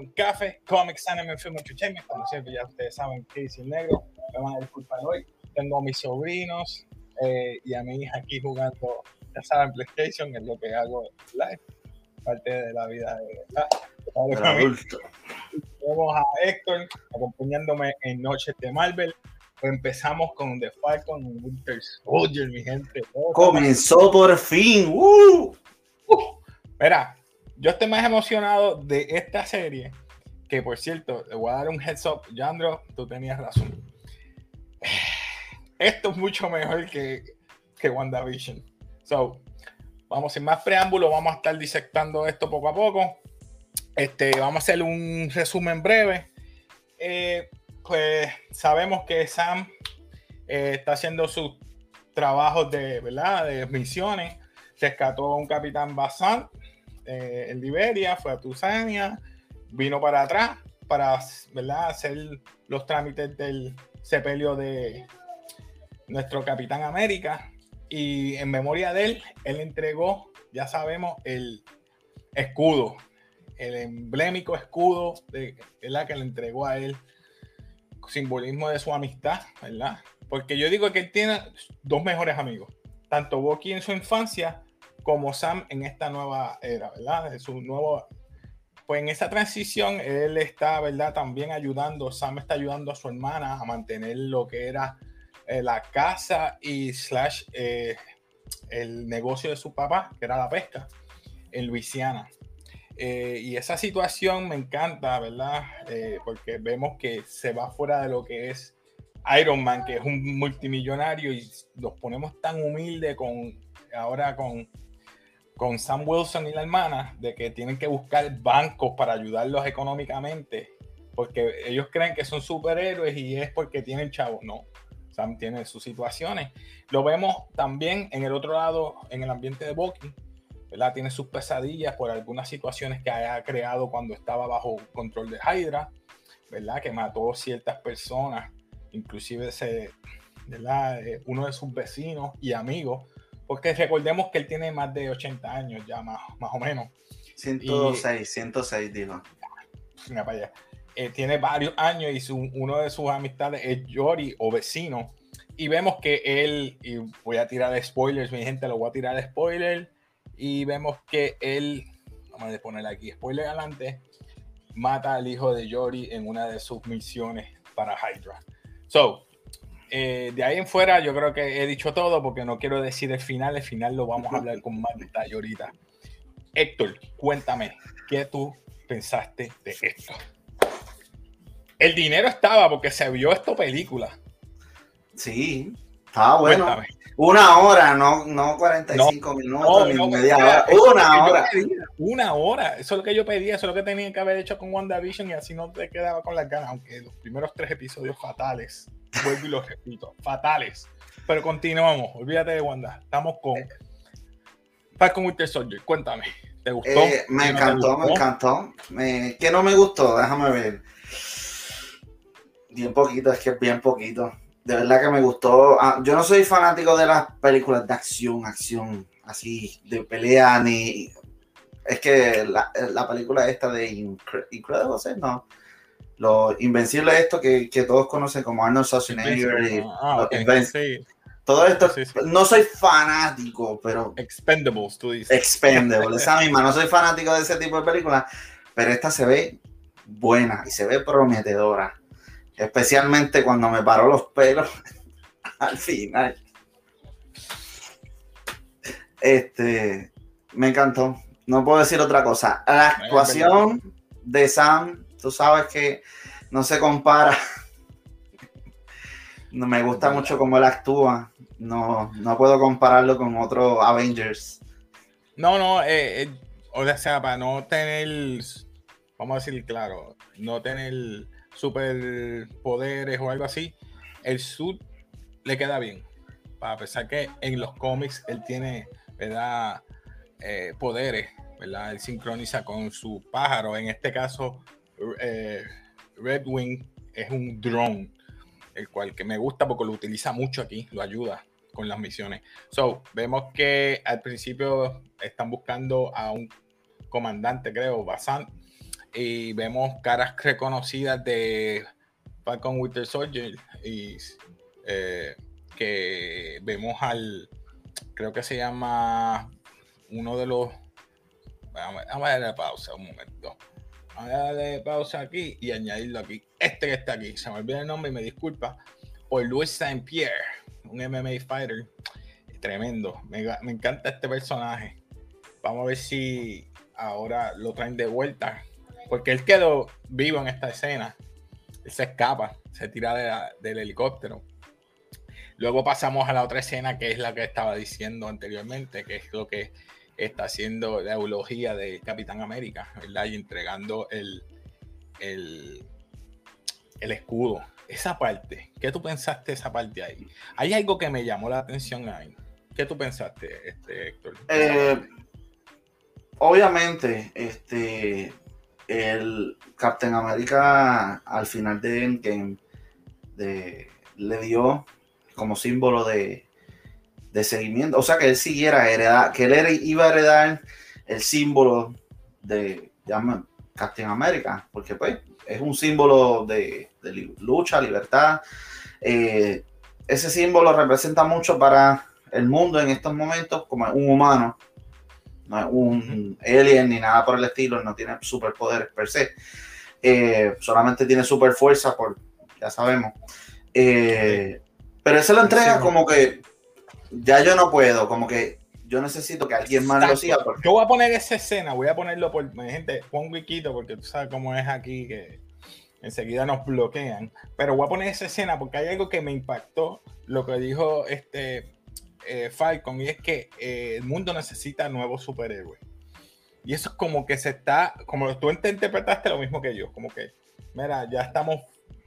en Café, Comics, Anime, Film Entertainment. Como siempre, ya ustedes saben que es el negro. Me van a disculpar hoy. Tengo a mis sobrinos eh, y a mi hija aquí jugando, ya saben, PlayStation, es lo que hago live. Parte de la vida de, adulto. Tenemos a Héctor acompañándome en Noches de Marvel. Empezamos con The Falcon Winter Soldier, mi gente. Comenzó por fin. ¡Uh! Mira, yo estoy más emocionado de esta serie, que por cierto, le voy a dar un heads up, Yandro, tú tenías razón. Esto es mucho mejor que, que WandaVision. So, vamos sin más preámbulo, vamos a estar disectando esto poco a poco. Este, vamos a hacer un resumen breve. Eh, pues sabemos que Sam eh, está haciendo sus trabajos de, ¿verdad? de misiones. Rescató a un capitán Basan eh, en Liberia, fue a Tusania, vino para atrás para ¿verdad? hacer los trámites del sepelio de nuestro Capitán América. Y en memoria de él, él entregó, ya sabemos, el escudo, el emblemático escudo de, ¿verdad? que le entregó a él, simbolismo de su amistad, ¿verdad? Porque yo digo que él tiene dos mejores amigos, tanto Bucky en su infancia como Sam en esta nueva era, ¿verdad? Su nuevo, pues en esa transición él está, ¿verdad? También ayudando, Sam está ayudando a su hermana a mantener lo que era eh, la casa y slash eh, el negocio de su papá, que era la pesca, en Luisiana. Eh, y esa situación me encanta, ¿verdad? porque vemos que se va fuera de lo que es Iron Man, que es un multimillonario, y los ponemos tan humilde con ahora con con Sam Wilson y la hermana de que tienen que buscar bancos para ayudarlos económicamente, porque ellos creen que son superhéroes y es porque tienen chavos. No, Sam tiene sus situaciones. Lo vemos también en el otro lado, en el ambiente de Bucky, ¿verdad? Tiene sus pesadillas por algunas situaciones que haya creado cuando estaba bajo control de Hydra, ¿verdad? Que mató ciertas personas, inclusive ese, ¿verdad? Eh, uno de sus vecinos y amigos porque recordemos que él tiene más de 80 años ya, más, más o menos. 106, 106, digo. Mira para allá. Eh, tiene varios años y su, uno de sus amistades es Yori o vecino. Y vemos que él, y voy a tirar spoilers, mi gente, lo voy a tirar spoiler. Y vemos que él, vamos a poner aquí, spoiler adelante, mata al hijo de Yori en una de sus misiones para Hydra. So, eh, de ahí en fuera yo creo que he dicho todo porque no quiero decir el final, el final lo vamos a hablar con más detalle ahorita. Héctor, cuéntame, ¿qué tú pensaste de esto? El dinero estaba porque se vio esta película. Sí, estaba bueno. Una hora, no, no 45 minutos ni media hora. Una hora. una hora. Eso es lo que yo pedía, eso es lo que tenía que haber hecho con WandaVision y así no te quedaba con las ganas, aunque los primeros tres episodios fatales vuelvo y lo repito, fatales. Pero continuamos, olvídate de Wanda. Estamos con con Winter Soldier. Cuéntame, ¿te gustó? Eh, me encantó, me encantó. ¿Qué no me gustó? Déjame ver. Bien poquito, es que es bien poquito. De verdad que me gustó. Ah, yo no soy fanático de las películas de acción, acción, así, de pelea, ni. Es que la, la película esta de Incredible, no lo invencible esto que, que, todos conocen como Arnold Schwarzenegger ah, todo esto no soy fanático pero Expendables tú dices. Expendables esa misma no soy fanático de ese tipo de películas pero esta se ve buena y se ve prometedora especialmente cuando me paró los pelos al final. Este me encantó. No puedo decir otra cosa. La actuación de Sam tú sabes que no se compara. No me gusta mucho cómo él actúa. No, no puedo compararlo con otro Avengers. No, no, eh, eh, o sea, para no tener, vamos a decir claro, no tener superpoderes o algo así, el suit le queda bien. Para pesar que en los cómics él tiene, ¿verdad? Eh, poderes, ¿verdad? Él sincroniza con su pájaro. En este caso, eh, Red Wing es un drone, el cual que me gusta porque lo utiliza mucho aquí, lo ayuda con las misiones. So, vemos que al principio están buscando a un comandante, creo, Basan, y vemos caras reconocidas de Falcon Winter Soldier y eh, que vemos al, creo que se llama uno de los, vamos, a darle pausa un momento, darle pausa aquí y añadirlo aquí, este que está aquí, se me olvida el nombre y me disculpa, por Luis Saint Pierre, un MMA fighter tremendo, me, me encanta este personaje, vamos a ver si ahora lo traen de vuelta porque él quedó vivo en esta escena. Él se escapa, se tira del helicóptero. Luego pasamos a la otra escena que es la que estaba diciendo anteriormente, que es lo que está haciendo la eulogía de Capitán América, ¿verdad? Y entregando el, el, el escudo. Esa parte, ¿qué tú pensaste de esa parte ahí? Hay algo que me llamó la atención ahí. ¿Qué tú pensaste, este, Héctor? Eh, obviamente, este, el Captain America al final de Endgame le dio como símbolo de, seguimiento, o sea que él siguiera heredar, que él iba a heredar el símbolo de, Captain America, porque pues es un símbolo de, lucha, libertad. Eh, ese símbolo representa mucho para el mundo en estos momentos como un humano no es un alien ni nada por el estilo, no tiene superpoderes per se. Eh, solamente tiene super fuerza, por, ya sabemos. Eh, pero él se lo entrega como que ya yo no puedo, como que yo necesito que alguien más lo siga. Yo voy a poner esa escena, voy a ponerlo por gente, pon wikito porque tú sabes cómo es aquí que enseguida nos bloquean. Pero voy a poner esa escena porque hay algo que me impactó, lo que dijo este eh, Falcon y es que eh, el mundo necesita nuevos superhéroes. Y eso es como que se está, como tú interpretaste lo mismo que yo, como que, mira, ya estamos,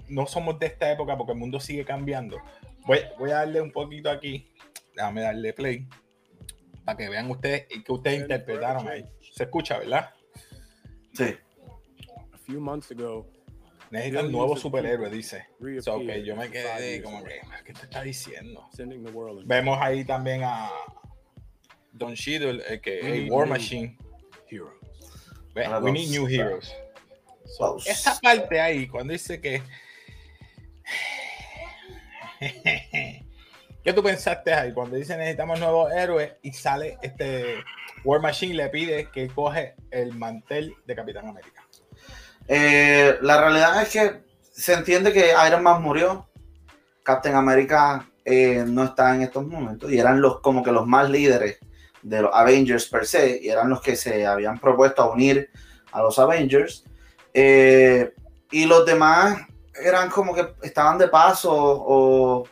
no somos de esta época porque el mundo sigue cambiando. Voy, voy a darle un poquito aquí, déjame darle play, para que vean ustedes y que ustedes interpretaron ahí. Se escucha, ¿verdad? Sí. A few months ago, Necesitan nuevo superhéroe, dice. So, ok, yo me quedé como que, ¿qué te está diciendo? Vemos ahí también a Don Cheadle, el que es War Machine. Heroes. We need new heroes. esa parte ahí, cuando dice que. ¿Qué tú pensaste ahí? Cuando dice necesitamos nuevos héroes y sale este War Machine le pide que coge el mantel de Capitán América. Eh, la realidad es que se entiende que Iron Man murió. Captain America eh, no está en estos momentos y eran los como que los más líderes de los Avengers per se y eran los que se habían propuesto a unir a los Avengers. Eh, y los demás eran como que estaban de paso o...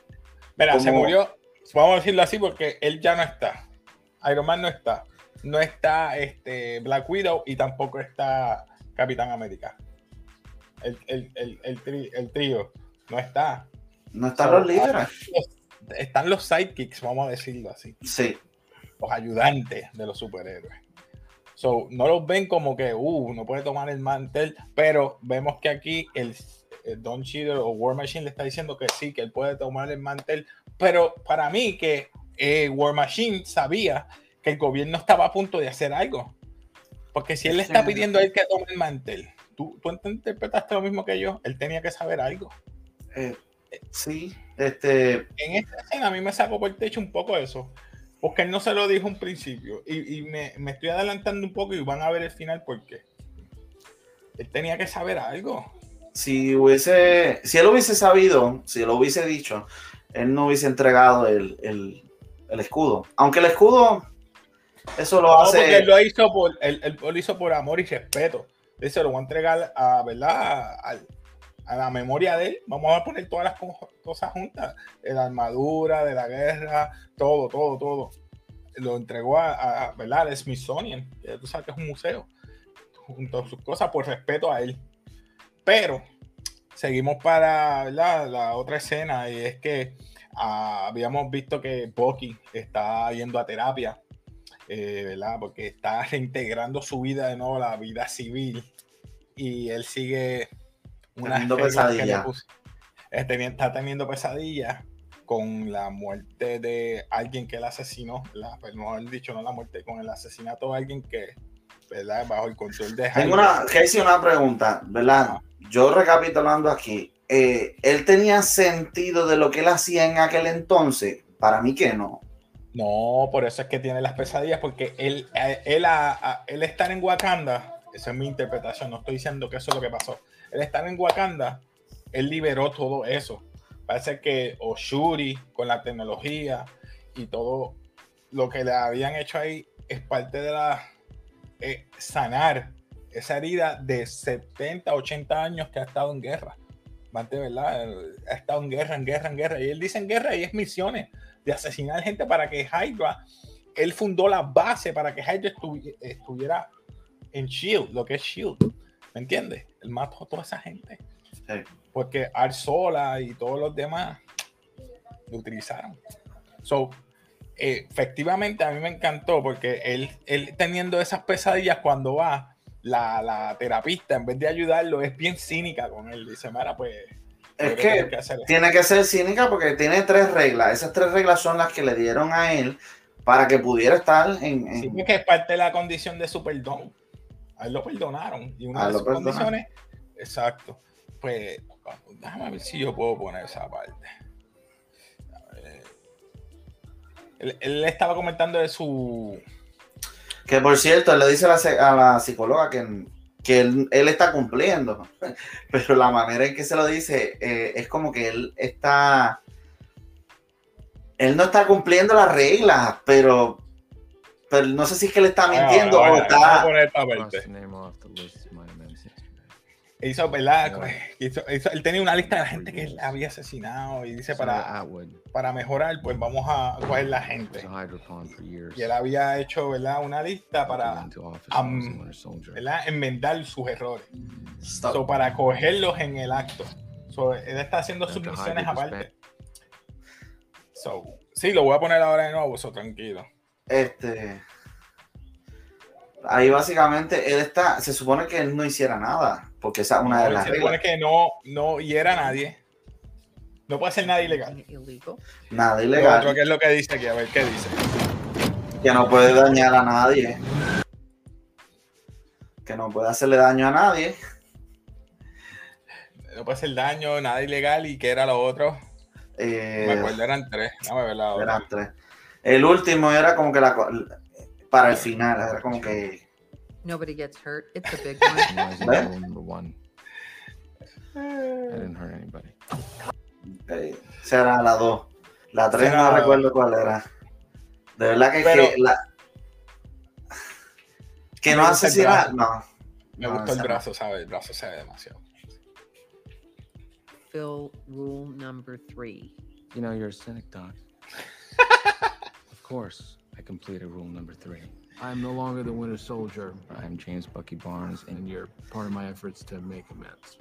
Mira, se murió, vamos a decirlo así porque él ya no está. Iron Man no está. No está este Black Widow y tampoco está Capitán América. El, el, trío no está. No están los líderes. Están los sidekicks, vamos a decirlo así. Sí. Los ayudantes de los superhéroes. So, no los ven como que, uh, no puede tomar el mantel, pero vemos que aquí el, Don Cheadle o War Machine le está diciendo que sí, que él puede tomar el mantel, pero para mí que eh, War Machine sabía que el gobierno estaba a punto de hacer algo. Porque si él le está pidiendo a él que tome el mantel, ¿tú, tú interpretaste lo mismo que yo, él tenía que saber algo. Eh, sí, este... En esta escena a mí me sacó por el techo un poco eso, porque él no se lo dijo un principio, y, me, estoy adelantando un poco y van a ver el final por qué. Él tenía que saber algo. Si hubiese, si él hubiese sabido, si lo hubiese dicho, él no hubiese entregado el, el escudo. Aunque el escudo eso lo hace. él lo hizo por, él, lo hizo por amor y respeto. Dice, lo voy a entregar a, ¿verdad? A, la memoria de él. Vamos a poner todas las cosas juntas. La armadura, de la guerra, todo, todo, todo. Lo entregó a, ¿verdad? Al Smithsonian. Tú sabes que es un museo. Junto a sus cosas por respeto a él. Pero seguimos para la otra escena y es que ah, habíamos visto que Bucky está yendo a terapia eh, ¿verdad? Porque está reintegrando su vida de nuevo a la vida civil y él sigue una teniendo pesadilla. está teniendo pesadillas con la muerte de alguien que él asesinó, la, pues, mejor dicho, no la muerte, con el asesinato de alguien que ¿verdad? Bajo el control de Tengo una, Casey, una pregunta, ¿verdad? Yo recapitulando aquí, eh, ¿él tenía sentido de lo que él hacía en aquel entonces? Para mí que no. No, por eso es que tiene las pesadillas, porque él, él, él, estar en Wakanda, esa es mi interpretación, no estoy diciendo que eso es lo que pasó. Él estar en Wakanda, él liberó todo eso. Parece que Oshuri, con la tecnología y todo lo que le habían hecho ahí, es parte de la eh, sanar esa herida de 70, 80 años que ha estado en guerra. ¿verdad? Ha estado en guerra, en guerra, en guerra. Y él dice en guerra y es misiones de asesinar gente para que Hydra, él fundó la base para que Hydra estuviera en Shield, lo que es Shield. ¿Me entiendes? Él mató a toda esa gente. Porque Arsola y todos los demás lo utilizaron. So, eh, efectivamente, a mí me encantó porque él, él teniendo esas pesadillas cuando va, la, la, terapista, en vez de ayudarlo, es bien cínica con él. Dice, Mara, pues es que, tiene que ser cínica porque tiene tres reglas. Esas tres reglas son las que le dieron a él para que pudiera estar en. en... Sí, que es parte de la condición de su perdón. A él lo perdonaron. Y una de sus condiciones. Exacto. Pues déjame ver si yo puedo poner esa parte. Él, él, estaba comentando de su. Que por cierto, él le dice a la, a la psicóloga que que él, está cumpliendo, pero la manera en que se lo dice eh, es como que él está, él no está cumpliendo las reglas, pero, pero no sé si es que él está mintiendo o está hizo, ¿verdad? él tenía una lista de la gente que él había asesinado y dice para, para mejorar, pues vamos a coger la gente. Y él había hecho, ¿verdad? Una lista para enmendar sus errores. So, para cogerlos en el acto. él está haciendo sus misiones aparte. So, sí, lo voy a poner ahora de nuevo, so tranquilo. Este ahí básicamente él está, se supone que él no hiciera nada, porque esa es una de las se supone que no, no hiera a nadie. No puede hacer nada ilegal. Nada ilegal. ¿qué es lo que dice aquí? A ver, ¿qué dice? Que no puede dañar a nadie. Que no puede hacerle daño a nadie. No puede hacer daño, nada ilegal. ¿Y qué era lo otro? Eh, Me acuerdo, eran tres. No me Eran tres. El último era como que la, para el final. Era como que. Nobody gets hurt. It's a big one. number one. I didn't hurt anybody. Okay. Será la 2. La 3 no recuerdo cuál era. De verdad que, Pero, que la. Que no asesina. No. Me no, gustó el brazo, ¿sabes? El brazo se ve demasiado. Phil, rule number 3. You know, you're a cynic, Doc. of course. I completed rule number three. I am no longer the Winter Soldier. I am James Bucky Barnes, and you're part of my efforts to make amends.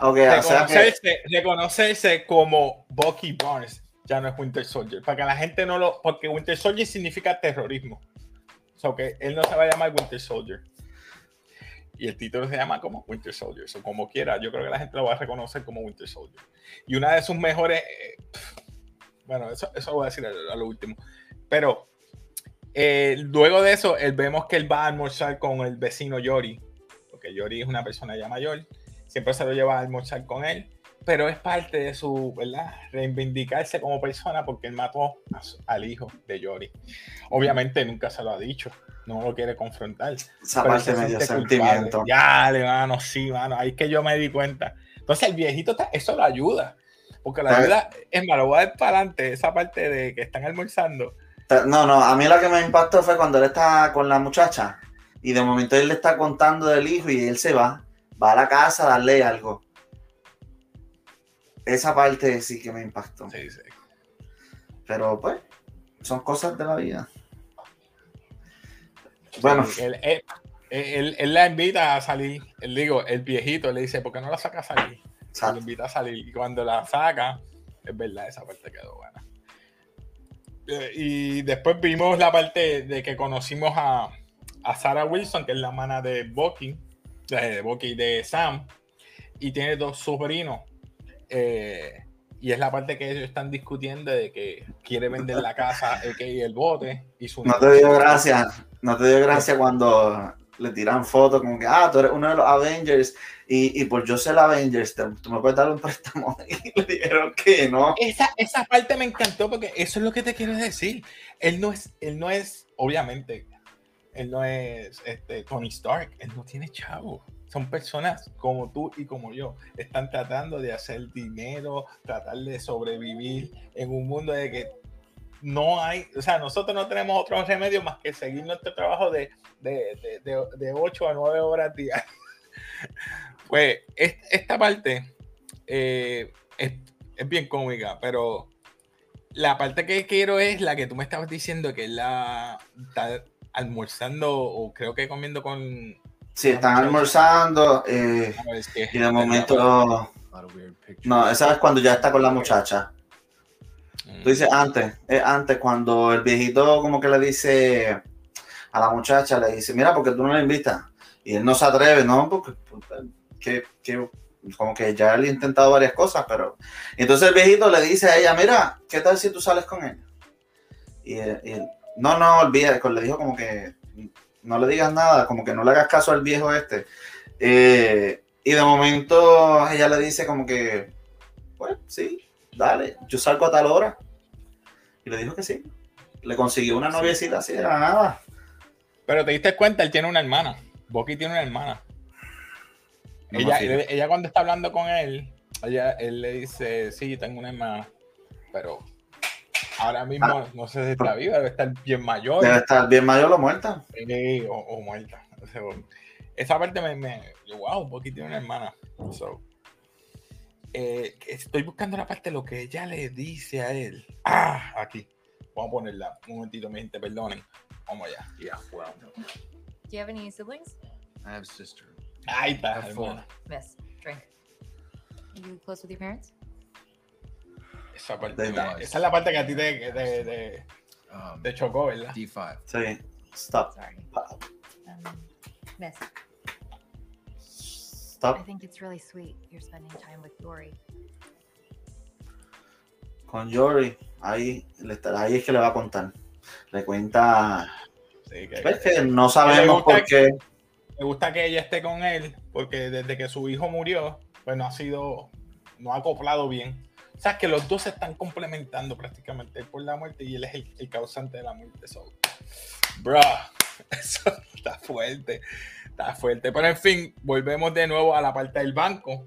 Okay, reconocerse, que... reconocerse como Bucky Barnes ya no es Winter Soldier. Para que la gente no lo. Porque Winter Soldier significa terrorismo. O sea, que él no se va a llamar Winter Soldier. Y el título se llama como Winter Soldier. O como quiera, yo creo que la gente lo va a reconocer como Winter Soldier. Y una de sus mejores. Eh, bueno, eso, eso lo voy a decir a, a lo último. Pero eh, luego de eso, él, vemos que él va a almorzar con el vecino Yori, porque Yori es una persona ya mayor, siempre se lo lleva a almorzar con él, pero es parte de su, ¿verdad? Reivindicarse como persona porque él mató al hijo de Yori. Obviamente nunca se lo ha dicho, no lo quiere confrontar. Esa parte medio sentimiento. Ya, mano, sí, mano, ahí es que yo me di cuenta. Entonces el viejito, eso lo ayuda, porque la ayuda, es malo, voy a dar para adelante esa parte de que están almorzando no, no, a mí lo que me impactó fue cuando él está con la muchacha y de momento él le está contando del hijo y él se va, va a la casa a darle algo. Esa parte sí que me impactó. Sí, sí. Pero pues, son cosas de la vida. Bueno. él, la invita a salir. Él digo, el viejito le dice, ¿por qué no la saca a salir? Le invita a salir. Y cuando la saca, es verdad, esa parte quedó buena. Eh, y después vimos la parte de que conocimos a, a Sarah Wilson, que es la hermana de Bucky, de Bucky de Sam, y tiene dos sobrinos. Eh, y es la parte que ellos están discutiendo de que quiere vender la casa, el, el bote y su No te dio gracia, no te dio gracia cuando le tiran fotos como que, ah, tú eres uno de los Avengers y, y por yo ser Avengers, te- tú me puedes dar un préstamo. Y le dijeron que no. Esa, esa parte me encantó porque eso es lo que te quiero decir. Él no es, él no es, obviamente, él no es este, Tony Stark, él no tiene chavo. Son personas como tú y como yo. Están tratando de hacer dinero, tratar de sobrevivir en un mundo de que no hay, o sea, nosotros no tenemos otro remedio más que seguir nuestro trabajo de, de, de, de, de 8 a 9 horas diarias. Pues es- esta parte eh, es, es bien cómica, pero la parte que quiero es la que tú me estabas diciendo que él la está almorzando o creo que comiendo con... Sí, están almorzando eh, ver, es- y de momento... No, esa es cuando ya está con la muchacha. Mm. Tú dices antes, es antes cuando el viejito como que le dice a la muchacha, le dice, mira, porque tú no la invitas. Y él no se atreve, ¿no? Porque que, que- como que ya le ha intentado varias cosas, pero... entonces el viejito le dice a ella, mira, ¿qué tal si tú sales con él? Y, él- y él, no, no, olvida, le dijo como que no le digas nada, como que no le hagas caso al viejo este. Eh, y de momento ella le dice como que, pues sí, dale, yo salgo a tal hora. Y le dijo que sí. Le consiguió una noviecita así de la nada. Pero te diste cuenta, él tiene una hermana. Bucky tiene una hermana. No ella, ella, cuando está hablando con él, ella, él le dice, sí, tengo una hermana. Pero ahora mismo no sé si está viva, debe estar bien mayor. Debe estar bien mayor o muerta. Sí, o, o muerta. O sea, esa parte me, me wow, Bucky tiene una hermana. So, eh, estoy buscando la parte de lo que ella le dice a él. Ah, aquí. Vamos a ponerla. Un momentito, mi gente, perdonen. Vamos allá. Yeah, well, Do you have any siblings? I have a sister. Ahí está. Miss, drink. Are you close with your parents? Esa, parte, nada. esa es la parte que a ti te, te, te- Um, te chocó, ¿verdad? D5. Sí. Stop. Sorry. Um, miss, Stop. think it's really sweet you're spending time with Dory. Con Jory. Ahí, le está- ahí es que le va a contar. Le cuenta. Sí, que- no sabemos por qué. me gusta que ella esté con él porque desde que su hijo murió, pues no ha sido, no ha acoplado bien. O sea, que los dos se están complementando prácticamente, él por la muerte y él es el, el causante de la muerte. So, bro, eso está fuerte, está fuerte. Pero en fin, volvemos de nuevo a la parte del banco,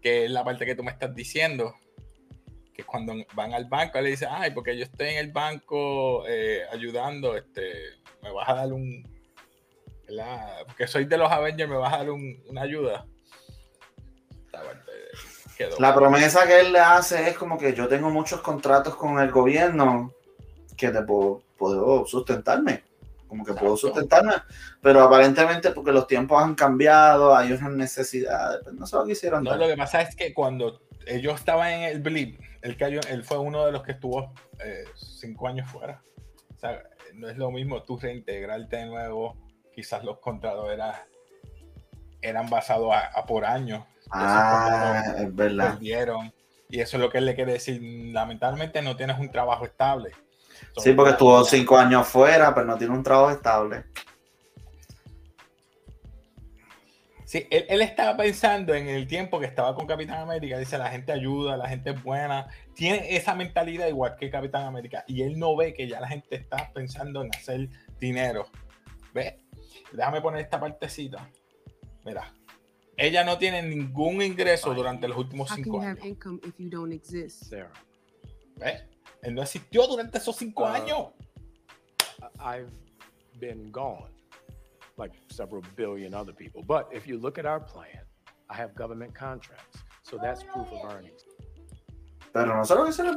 que es la parte que tú me estás diciendo. Que cuando van al banco, le dice, ay, porque yo estoy en el banco eh, ayudando, este, me vas a dar un, ¿verdad? Porque soy de los Avengers, me vas a dar un- una ayuda. Esta parte quedó. La promesa que él le hace es como que yo tengo muchos contratos con el gobierno que te puedo, puedo sustentarme. Como que puedo sustentarme. Pero aparentemente porque los tiempos han cambiado, hay unas necesidades. Pues no se lo quisieron No, dar. lo que pasa es que cuando ellos estaban en el blip, él cayó, él fue uno de los que estuvo eh, cinco años fuera. O sea, no es lo mismo tú reintegrarte de nuevo. Quizás los contratos era- eran basados a, a por años. Ah, es verdad. Perdieron. Y eso es lo que él le quiere decir. Lamentablemente no tienes un trabajo estable. Sí, porque estuvo cinco años fuera, pero no tiene un trabajo estable. Sí, él, él estaba pensando en el tiempo que estaba con Capitán América. Dice, la gente ayuda, la gente es buena. Tiene esa mentalidad igual que Capitán América. Y él no ve que ya la gente está pensando en hacer dinero. ¿Ves? Déjame poner esta partecita. Mira. Ella no tiene ningún ingreso durante los últimos cinco años. income if you don't exist? Sarah, ¿Ves? Él no existió durante esos cinco Ah. años. I've been gone, like several billion other people. But if you look at our plan, I have government contracts. So that's proof of earnings. Pero no sé lo que se le.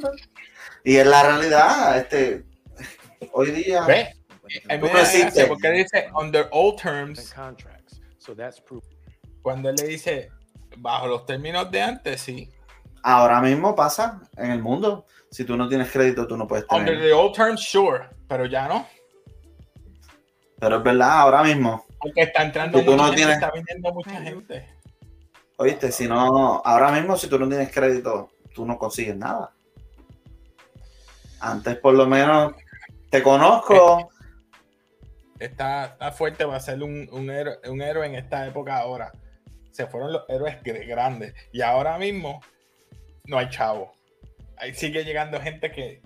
Y en la realidad, este, hoy día, ¿Ves? Me porque dice, under all terms, And contracts. So that's proof. cuando él le dice, bajo los términos de antes, sí. Ahora mismo pasa en el mundo. Si tú no tienes crédito, tú no puedes Under tener. the old terms, sure, pero ya no. Pero es verdad, ahora mismo. Porque está entrando Si tú mucha no gente, tienes- está viniendo mucha gente. Oíste, si no, ahora mismo si tú no tienes crédito, tú no consigues nada. Antes por lo menos te conozco, está, está fuerte para ser un, un, héroe, un héroe en esta época ahora. Se fueron los héroes gr- grandes y ahora mismo no hay chavo. Ahí sigue llegando gente que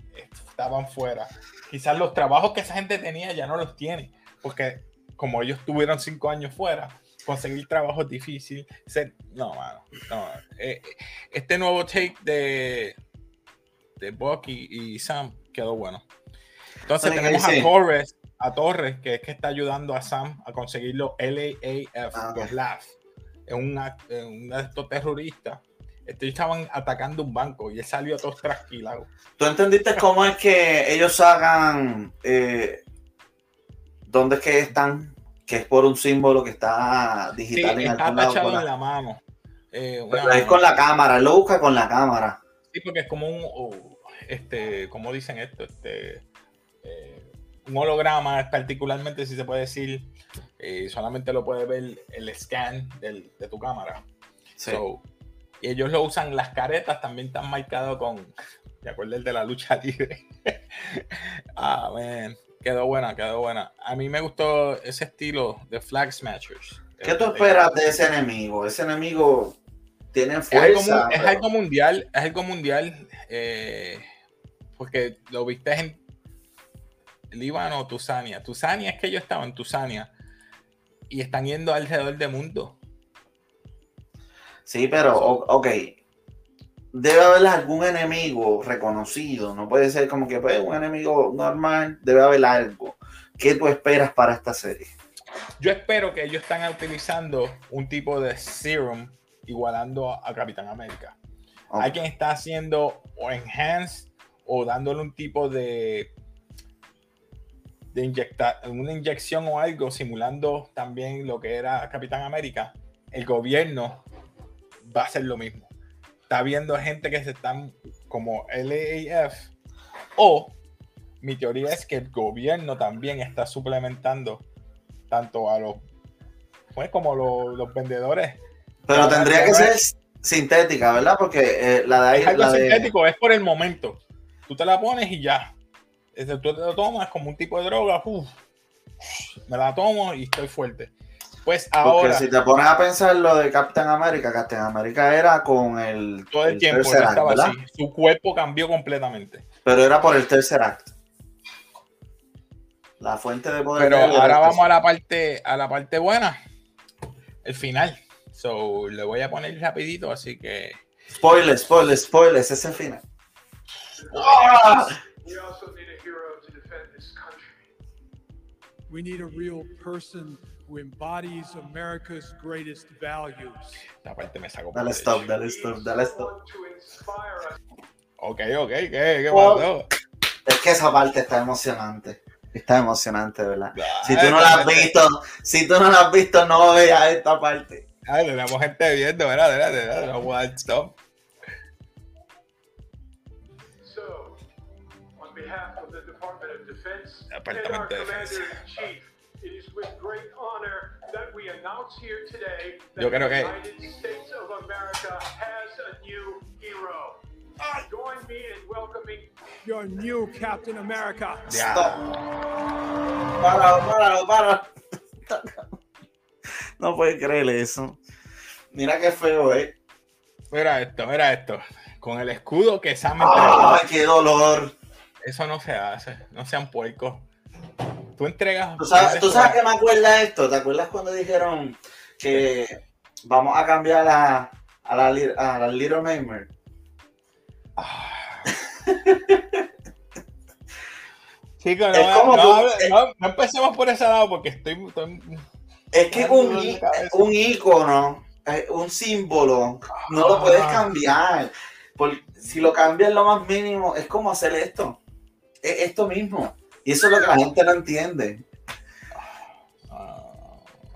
estaban fuera. Quizás los trabajos que esa gente tenía ya no los tiene, porque como ellos tuvieron cinco años fuera, conseguir trabajo es difícil. Ser- no, mano, no. Eh, este nuevo take de, de Bucky y Sam quedó bueno. Entonces Oye, tenemos a. Torres, a Torres, que es que está ayudando a Sam a conseguir los LAAF, Ah, los ok. LAF. Es un act- eh, uno de estos terroristas. Estos estaban atacando un banco y él salió todo trasquilado. ¿Tú entendiste cómo es que ellos sacan eh, dónde es que están? Que es por un símbolo que está Sí, digital en está algún lado. tachado en la- mano. Eh, Pero una- es con la cámara, él lo busca con la cámara. Sí, porque es como un, oh, este, ¿cómo dicen esto? Este, eh, un holograma, particularmente si se puede decir, eh, solamente lo puede ver el scan del- de tu cámara. Sí. So, y ellos lo usan, las caretas también están marcadas con, ¿te acuerdas el de la lucha libre? ah, man, quedó buena, quedó buena. A mí me gustó ese estilo de Flag Smashers. ¿Qué tú Eh, esperas de ese enemigo? Ese enemigo tiene Es algo, fuerza. es algo mundial, es algo mundial, eh, porque lo viste en Líbano o Tusania. Tusania es que ellos estaban en Tusania y están yendo alrededor del mundo. Sí, pero, ok. Debe haber algún enemigo reconocido. No puede ser como que pues, un enemigo normal. Debe haber algo. ¿Qué tú esperas para esta serie? Yo espero que ellos están utilizando un tipo de serum igualando a, Capitán América. Ok. Hay quien está haciendo o enhance o dándole un tipo de de inyectar una inyección o algo simulando también lo que era Capitán América. El gobierno va a hacer lo mismo. Está viendo gente que se están como LAF o mi teoría es que el gobierno también está suplementando tanto a los pues como los, los vendedores Pero tendría que ser sintética, ¿verdad? Porque eh, la de ahí. es algo la de- sintético, es por el momento. Tú te la pones y ya. Tú te lo tomas como un tipo de droga. uf, me la tomo y estoy fuerte. Pues Porque ahora, si te pones a pensar lo de Captain America, Captain America era con el, todo el, el tiempo él tercer act, estaba ¿verdad? así. Su cuerpo cambió completamente. Pero era por el tercer acto. La fuente de poder. Pero de ahora el vamos a la parte, a la parte buena. El final. So, le voy a poner rapidito, así que. Spoilers, spoilers, spoilers, ese final. ¡Ah! We also need a hero to defend this country. We need a real person who embodies America's greatest values. Esta parte me sacó. Dale stop, dale stop, dale stop. Ok, ok, ¿qué, qué Oh. pasó? Es que esa parte está emocionante. Está emocionante, ¿verdad? Ah, Si tú no la has visto, si tú no la has visto, no veas esta parte. Ay, tenemos gente viendo, ¿verdad? ¿verdad? ¿verdad? No dar stop. So, on behalf of the Department of Defense and our Departamento de Commander Defensa. in Chief, it is with great honor that we announce here today that Yo creo the que- United States of America has a new hero. Join me in welcoming Your new Captain America. Ya. Stop. Páralo, páralo, páralo. No puedes creer eso. Mira qué feo, eh. Mira esto, mira esto. Con el escudo que Sam. ¡Ay, qué dolor! Eso no se hace. No sean puercos. Tú entregas. ¿Tú sabes, ¿Tú sabes qué me acuerda esto? ¿Te acuerdas cuando dijeron que vamos a cambiar a, a, la, a la Little Nightmare? Ah. Chicos, no, Es como no, tú- empecemos por ese lado porque estoy. estoy- Es que un, un ícono, un símbolo, no lo puedes Ah. cambiar. Por- si lo cambias lo más mínimo, es como hacer esto. Es esto mismo. Y eso es lo que la gente no entiende.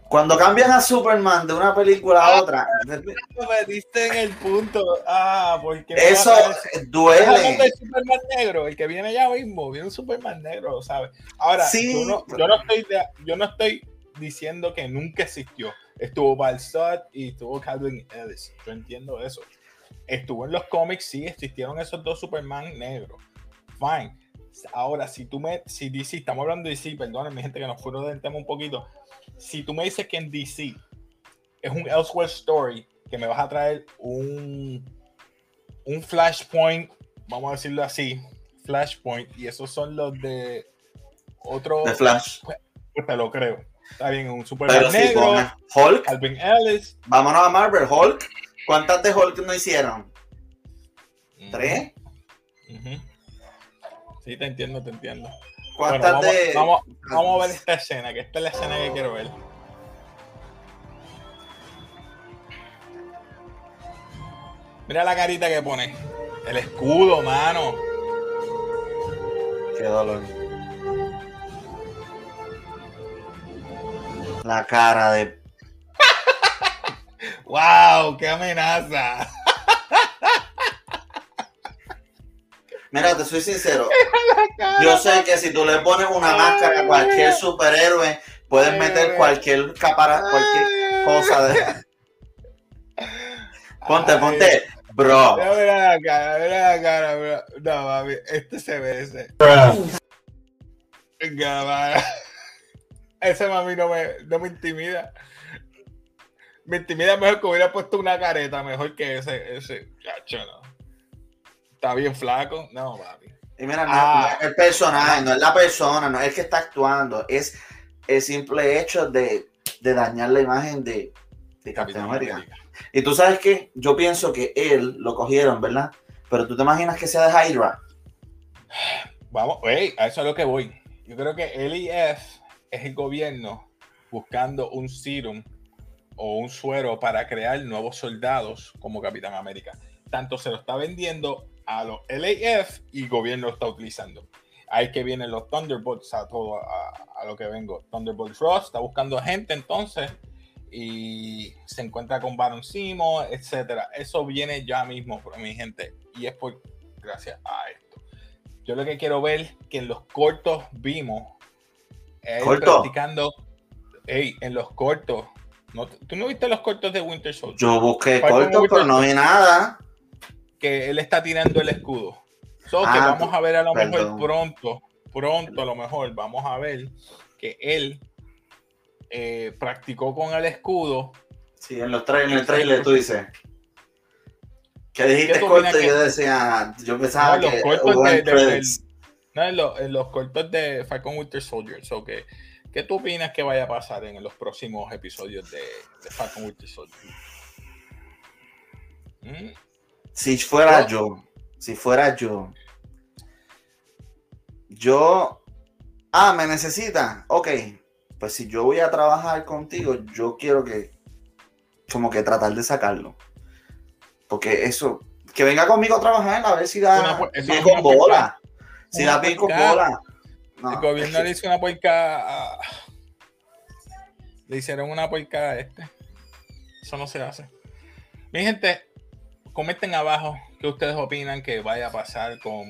Cuando cambian a Superman de una película a otra, Me diste en el punto. Ah, porque. eso ¿Estás hablando duele. del Superman negro, el que viene ya mismo, viene un Superman negro, ¿sabes? Ahora, Sí. yo, no, yo no estoy de- yo no estoy diciendo que nunca existió. Estuvo Balsat y estuvo Calvin Ellis. Yo entiendo eso. Estuvo en los cómics, sí, existieron esos dos Superman negros. Fine. Ahora, si tú me, si DC, estamos hablando de DC, perdónenme, gente, que nos fueron del tema un poquito. Si tú me dices que en DC es un Elsewhere Story, que me vas a traer un, un Flashpoint, vamos a decirlo así, Flashpoint, y esos son los de otro. De Flash. Pues te lo creo. Está bien, un Superman si negro, Hulk, Calvin Ellis. vámonos a Marvel, Hulk. ¿Cuántas de Hulk no hicieron? ¿Tres? Ujú. Sí, te entiendo, te entiendo. Bueno, ¿Cuántas vamos, de.? vamos, vamos a ver esta escena, que esta es la escena que quiero ver. Mira la carita que pone. El escudo, mano. Qué dolor. La cara de. ¡Wow! ¡Qué amenaza! Mira, te soy sincero. Yo sé que si tú le pones una máscara a cualquier superhéroe, puedes meter cualquier capara, cualquier cosa de. Ponte, Ay, ponte. Bro. Mira, la cara, mira la cara, bro. No, mami, este se ve ese. Venga. Ese mami no me, no me intimida. Me intimida mejor que hubiera puesto una careta, mejor que ese, ese. Chacho, no. Está bien flaco. No, papi. Y mira, no, Ah. no es el personaje, no es la persona, no es el que está actuando, es el simple hecho de, de dañar la imagen de, de Capitán América. Y tú sabes que yo pienso que él lo cogieron, ¿verdad? Pero tú te imaginas que sea de Hydra. Vamos, hey, a eso es lo que voy. Yo creo que LIF es el gobierno buscando un serum o un suero para crear nuevos soldados como Capitán América. Tanto se lo está vendiendo a los LAF y gobierno está utilizando. Ahí que vienen los Thunderbolts a todo a, a lo que vengo. Thunderbolts Ross está buscando gente entonces y se encuentra con Baron Simo, etcétera. Eso viene ya mismo, mi gente, y es por gracias a esto. Yo lo que quiero ver que en los cortos vimos él ¿Corto? practicando, ey, en los cortos. No, ¿Tú no viste los cortos de Winter Soldier? Yo busqué Falcon corto, Winter pero no vi nada. Que él está tirando el escudo. So que Ah, vamos a ver a lo perdón. mejor pronto, pronto a lo mejor, vamos a ver que él eh, practicó con el escudo. Sí, en los trailers, en el trailer tú dices. Que dijiste ¿Qué tú corto y yo que- decía, yo pensaba No, los que cortos hubo de- en de-. No, en, los cortos de Falcon Winter Soldier. So que, ¿Qué tú opinas que vaya a pasar en los próximos episodios de, de Falcon Winter Soldier? ¿Mm? Si fuera Yo- si fuera yo, yo, ah, me necesita, ok, pues si yo voy a trabajar contigo, yo quiero que, como que tratar de sacarlo, porque eso, que venga conmigo a trabajar a ver si da bien con bola, si da bien con bola. No, el gobierno es que- le hizo una puerca a- Le hicieron una puerca a este. Eso no se hace. Mi gente, comenten abajo qué ustedes opinan que vaya a pasar con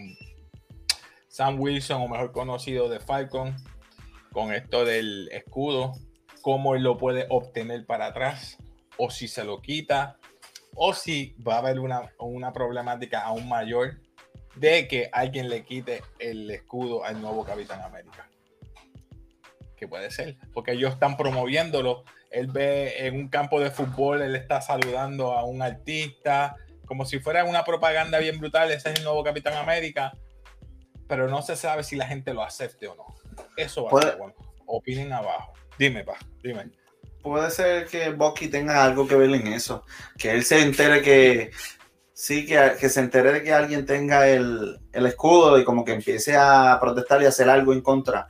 Sam Wilson, o mejor conocido de Falcon, con esto del escudo, cómo él lo puede obtener para atrás, o si se lo quita, o si va a haber una, una problemática aún mayor de que alguien le quite el escudo al nuevo Capitán América. Que puede ser, porque ellos están promoviéndolo. Él ve en un campo de fútbol, él está saludando a un artista, como si fuera una propaganda bien brutal. Ese es el nuevo Capitán América, pero no se sabe si la gente lo acepte o no. Eso va a ser bueno. Opinen abajo. Dime, pa, dime. Puede ser que Bucky tenga algo que ver en eso. Que él se entere que. Sí, que, que se entere de que alguien tenga el, el escudo y como que empiece a protestar y hacer algo en contra.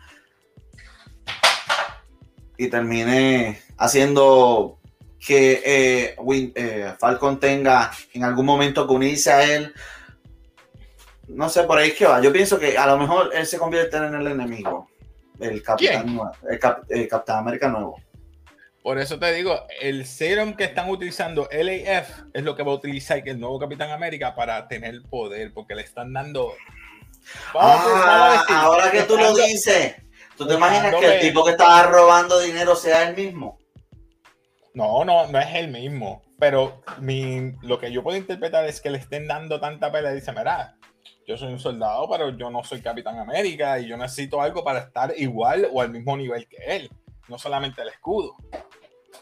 Y termine haciendo que eh, Win- eh, Falcon tenga en algún momento que unirse a él. No sé, por ahí es que va. Yo pienso que a lo mejor él se convierte en el enemigo. El Capitán, el, Cap- el Capitán América nuevo. Por eso te digo, el serum que están utilizando LAF es lo que va a utilizar el nuevo Capitán América para tener poder, porque le están dando. Vamos vamos Ah, decir, ahora que tú lo dices, ¿tú te imaginas que el tipo que estaba robando dinero sea el mismo? No, no, no es el mismo. Pero mi, lo que yo puedo interpretar es que le estén dando tanta pelea. Dice, mira, yo soy un soldado, pero yo no soy Capitán América y yo necesito algo para estar igual o al mismo nivel que él, no solamente el escudo.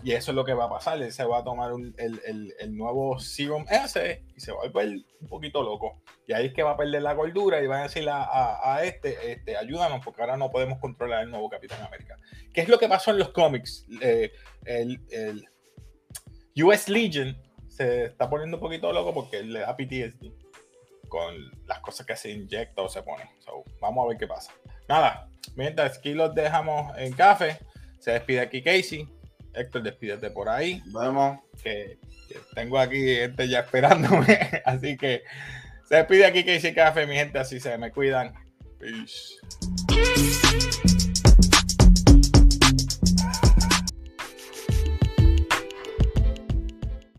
Y eso es lo que va a pasar. Él se va a tomar un- el, el- el nuevo Serum S y se va a volver un poquito loco. Y ahí es que va a perder la cordura y va a decir a, a- a este, este, ayúdanos porque ahora no podemos controlar el nuevo Capitán América. ¿Qué es lo que pasó en los cómics? Eh, el, el US Legion se está poniendo un poquito loco porque le da PTSD con las cosas que se inyecta o se pone. So, vamos a ver qué pasa. Nada, mientras aquí los dejamos en café, se despide aquí Casey. Héctor, despídete por ahí, Vemos. que, que tengo aquí gente ya esperándome. Así que se despide aquí Casey Café, mi gente, así se me cuidan. Peace.